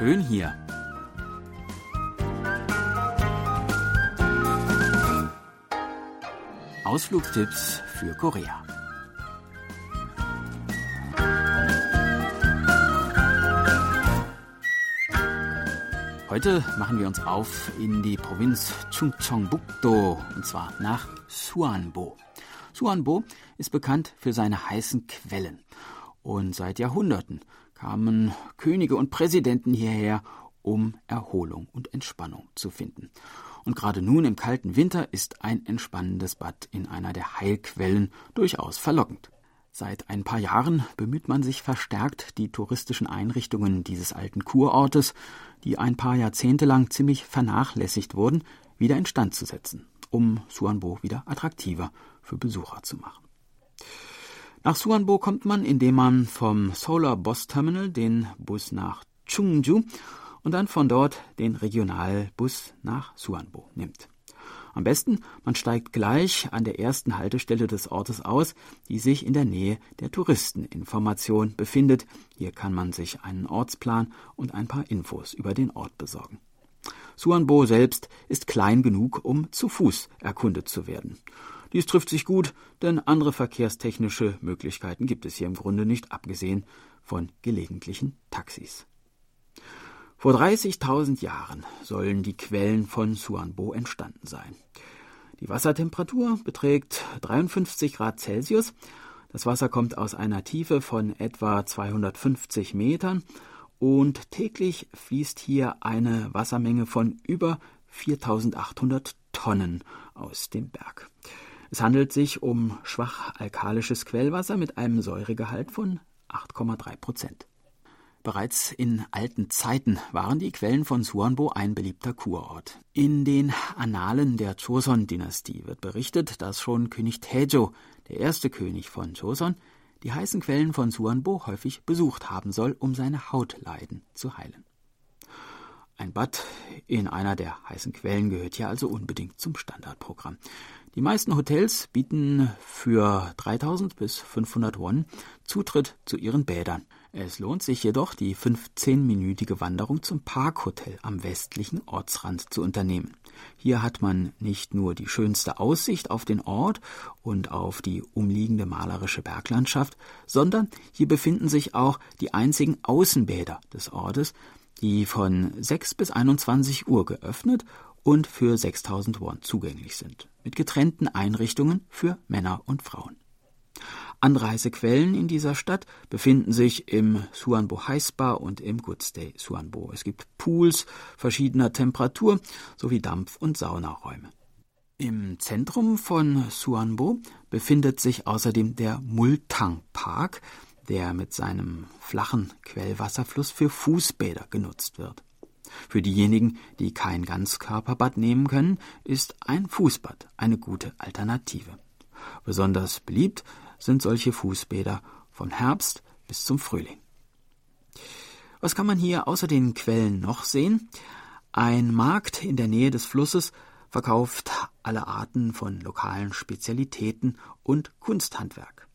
schön hier. Ausflugstipps für Korea. Heute machen wir uns auf in die Provinz Chungcheongbuk-do und zwar nach Suanbo. Suanbo ist bekannt für seine heißen Quellen und seit Jahrhunderten kamen Könige und Präsidenten hierher, um Erholung und Entspannung zu finden. Und gerade nun im kalten Winter ist ein entspannendes Bad in einer der Heilquellen durchaus verlockend. Seit ein paar Jahren bemüht man sich verstärkt, die touristischen Einrichtungen dieses alten Kurortes, die ein paar Jahrzehnte lang ziemlich vernachlässigt wurden, wieder instand zu setzen, um Suanbo wieder attraktiver für Besucher zu machen. Nach Suanbo kommt man, indem man vom Solar Bus Terminal den Bus nach Chungju und dann von dort den Regionalbus nach Suanbo nimmt. Am besten, man steigt gleich an der ersten Haltestelle des Ortes aus, die sich in der Nähe der Touristeninformation befindet. Hier kann man sich einen Ortsplan und ein paar Infos über den Ort besorgen. Suanbo selbst ist klein genug, um zu Fuß erkundet zu werden. Dies trifft sich gut, denn andere verkehrstechnische Möglichkeiten gibt es hier im Grunde nicht, abgesehen von gelegentlichen Taxis. Vor 30.000 Jahren sollen die Quellen von Suanbo entstanden sein. Die Wassertemperatur beträgt 53 Grad Celsius. Das Wasser kommt aus einer Tiefe von etwa 250 Metern und täglich fließt hier eine Wassermenge von über 4800 Tonnen aus dem Berg. Es handelt sich um schwach alkalisches Quellwasser mit einem Säuregehalt von 8,3 Prozent. Bereits in alten Zeiten waren die Quellen von Suanbo ein beliebter Kurort. In den Annalen der Joseon-Dynastie wird berichtet, dass schon König Taejo, der erste König von Joseon, die heißen Quellen von Suanbo häufig besucht haben soll, um seine Hautleiden zu heilen. Ein Bad in einer der heißen Quellen gehört hier also unbedingt zum Standardprogramm. Die meisten Hotels bieten für 3000 bis 500 Won Zutritt zu ihren Bädern. Es lohnt sich jedoch, die 15-minütige Wanderung zum Parkhotel am westlichen Ortsrand zu unternehmen. Hier hat man nicht nur die schönste Aussicht auf den Ort und auf die umliegende malerische Berglandschaft, sondern hier befinden sich auch die einzigen Außenbäder des Ortes, die von 6 bis 21 Uhr geöffnet und für 6000 Won zugänglich sind, mit getrennten Einrichtungen für Männer und Frauen. Anreisequellen in dieser Stadt befinden sich im Suanbo High Spa und im Goodstay Suanbo. Es gibt Pools verschiedener Temperatur sowie Dampf- und Saunaräume. Im Zentrum von Suanbo befindet sich außerdem der Multang Park, der mit seinem flachen Quellwasserfluss für Fußbäder genutzt wird. Für diejenigen, die kein Ganzkörperbad nehmen können, ist ein Fußbad eine gute Alternative. Besonders beliebt sind solche Fußbäder von Herbst bis zum Frühling. Was kann man hier außer den Quellen noch sehen? Ein Markt in der Nähe des Flusses verkauft alle Arten von lokalen Spezialitäten und Kunsthandwerk.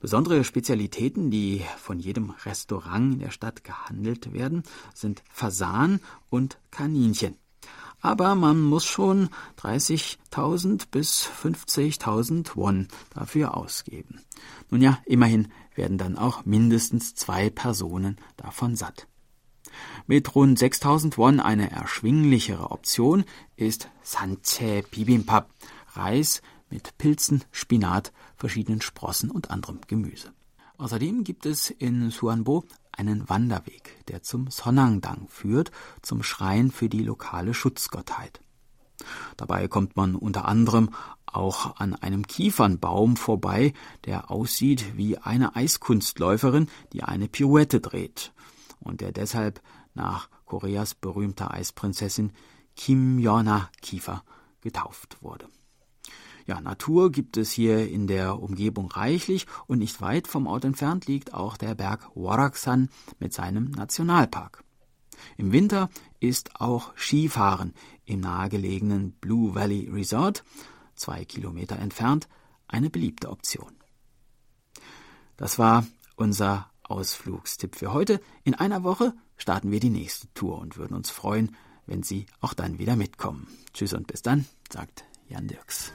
Besondere Spezialitäten, die von jedem Restaurant in der Stadt gehandelt werden, sind Fasan und Kaninchen aber man muss schon 30.000 bis 50.000 Won dafür ausgeben. Nun ja, immerhin werden dann auch mindestens zwei Personen davon satt. Mit rund 6000 Won eine erschwinglichere Option ist Sanche Bibimbap, Reis mit Pilzen, Spinat, verschiedenen Sprossen und anderem Gemüse. Außerdem gibt es in Suanbo einen Wanderweg, der zum Sonnangdang führt, zum Schrein für die lokale Schutzgottheit. Dabei kommt man unter anderem auch an einem Kiefernbaum vorbei, der aussieht wie eine Eiskunstläuferin, die eine Pirouette dreht und der deshalb nach Koreas berühmter Eisprinzessin Kim Yona Kiefer getauft wurde. Ja, Natur gibt es hier in der Umgebung reichlich und nicht weit vom Ort entfernt liegt auch der Berg Waraksan mit seinem Nationalpark. Im Winter ist auch Skifahren im nahegelegenen Blue Valley Resort, zwei Kilometer entfernt, eine beliebte Option. Das war unser Ausflugstipp für heute. In einer Woche starten wir die nächste Tour und würden uns freuen, wenn Sie auch dann wieder mitkommen. Tschüss und bis dann, sagt Jan Dirks.